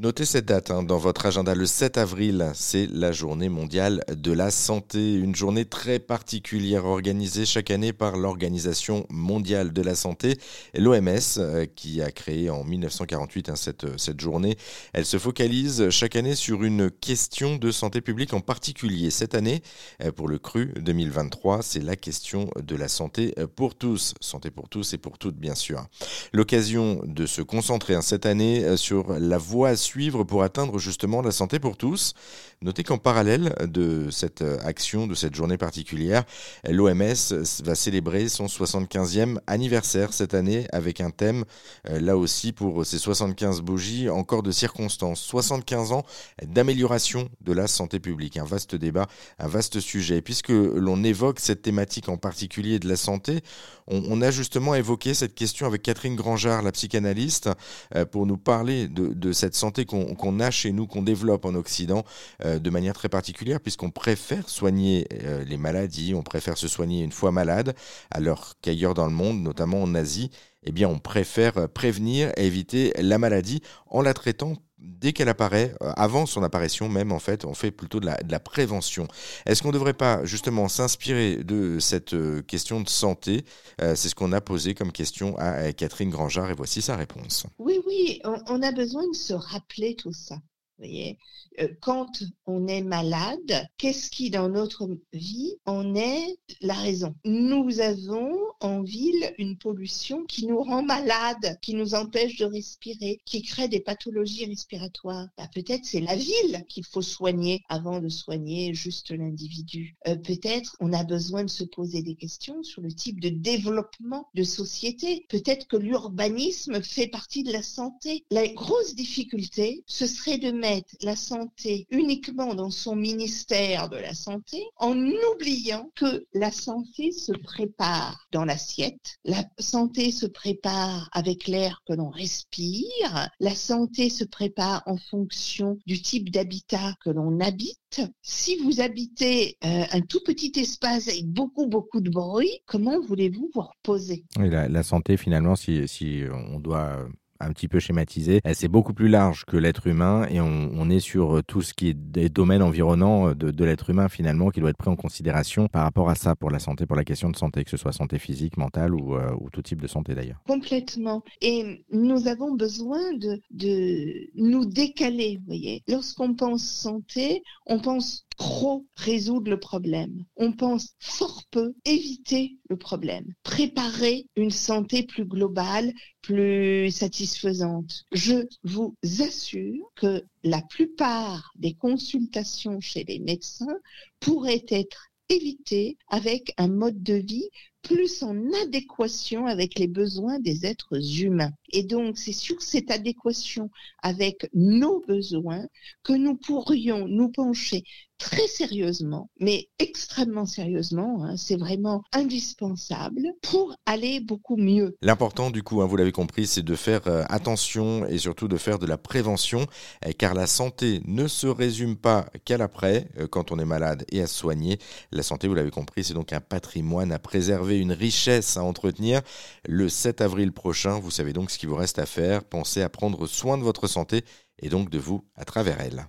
Notez cette date hein, dans votre agenda. Le 7 avril, c'est la journée mondiale de la santé. Une journée très particulière organisée chaque année par l'Organisation mondiale de la santé, l'OMS, euh, qui a créé en 1948 hein, cette, cette journée. Elle se focalise chaque année sur une question de santé publique en particulier. Cette année, euh, pour le CRU 2023, c'est la question de la santé pour tous. Santé pour tous et pour toutes, bien sûr. L'occasion de se concentrer hein, cette année euh, sur la voie suivre pour atteindre justement la santé pour tous. Notez qu'en parallèle de cette action, de cette journée particulière, l'OMS va célébrer son 75e anniversaire cette année avec un thème, euh, là aussi pour ces 75 bougies, encore de circonstances. 75 ans d'amélioration de la santé publique. Un vaste débat, un vaste sujet. puisque l'on évoque cette thématique en particulier de la santé, on, a justement évoqué cette question avec Catherine Grangeard, la psychanalyste, euh, pour nous parler de, cette santé qu'on a chez nous, qu'on développe en Occident euh, de manière très particulière, puisqu'on préfère soigner euh, les maladies, on préfère se soigner une fois malade, alors qu'ailleurs dans le monde, notamment en Asie, eh bien, on préfère prévenir et éviter la maladie en la traitant dès qu'elle apparaît, euh, avant son apparition même, en fait, on fait plutôt de la, prévention. Est-ce qu'on ne devrait pas justement s'inspirer de cette euh, question de santé? C'est ce qu'on a posé comme question à, Catherine Grangeard et voici sa réponse. Oui, oui, on a besoin de se rappeler tout ça voyez euh, quand on est malade, qu'est-ce qui dans notre vie en est la raison? Nous avons en ville une pollution qui nous rend malade, qui nous empêche de respirer, qui crée des pathologies respiratoires. Bah, peut-être c'est la ville qu'il faut soigner avant de soigner juste l'individu. Euh, peut-être on a besoin de se poser des questions sur le type de développement de société. Peut-être que l'urbanisme fait partie de la santé. La grosse difficulté, ce serait de mettre la santé uniquement dans son ministère de la santé en oubliant que la santé se prépare dans l'assiette, la santé se prépare avec l'air que l'on respire, la santé se prépare en fonction du type d'habitat que l'on habite. Si vous habitez euh, un tout petit espace avec beaucoup, beaucoup de bruit, comment voulez-vous vous reposer? La, la, santé, finalement, si, si on doit un petit peu schématisé. Euh, c'est beaucoup plus large que l'être humain et on, est sur euh, tout ce qui est des domaines environnants euh, de, l'être humain finalement qui doit être pris en considération par rapport à ça pour la santé, pour la question de santé, que ce soit santé physique, mentale ou, tout type de santé d'ailleurs. Complètement. Et nous avons besoin de, de nous décaler, vous voyez. Lorsqu'on pense santé, on pense trop résoudre le problème. On pense fort peu éviter le problème, préparer une santé plus globale, plus satisfaisante. Je vous assure que la plupart des consultations chez les médecins pourraient être évitées avec un mode de vie plus en adéquation avec les besoins des êtres humains. Et donc, c'est sur cette adéquation avec nos besoins que nous pourrions nous pencher très sérieusement, mais extrêmement sérieusement, hein, c'est vraiment indispensable pour aller beaucoup mieux. L'important du coup, hein, vous l'avez compris, c'est de faire euh, attention et surtout de faire de la prévention, euh, car la santé ne se résume pas qu'à l'après, euh, quand on est malade et à soigner. La santé, vous l'avez compris, c'est donc un patrimoine à préserver, une richesse à entretenir. Le 7 avril prochain, vous savez donc ce qu'il vous reste à faire. Pensez à prendre soin de votre santé et donc de vous à travers elle.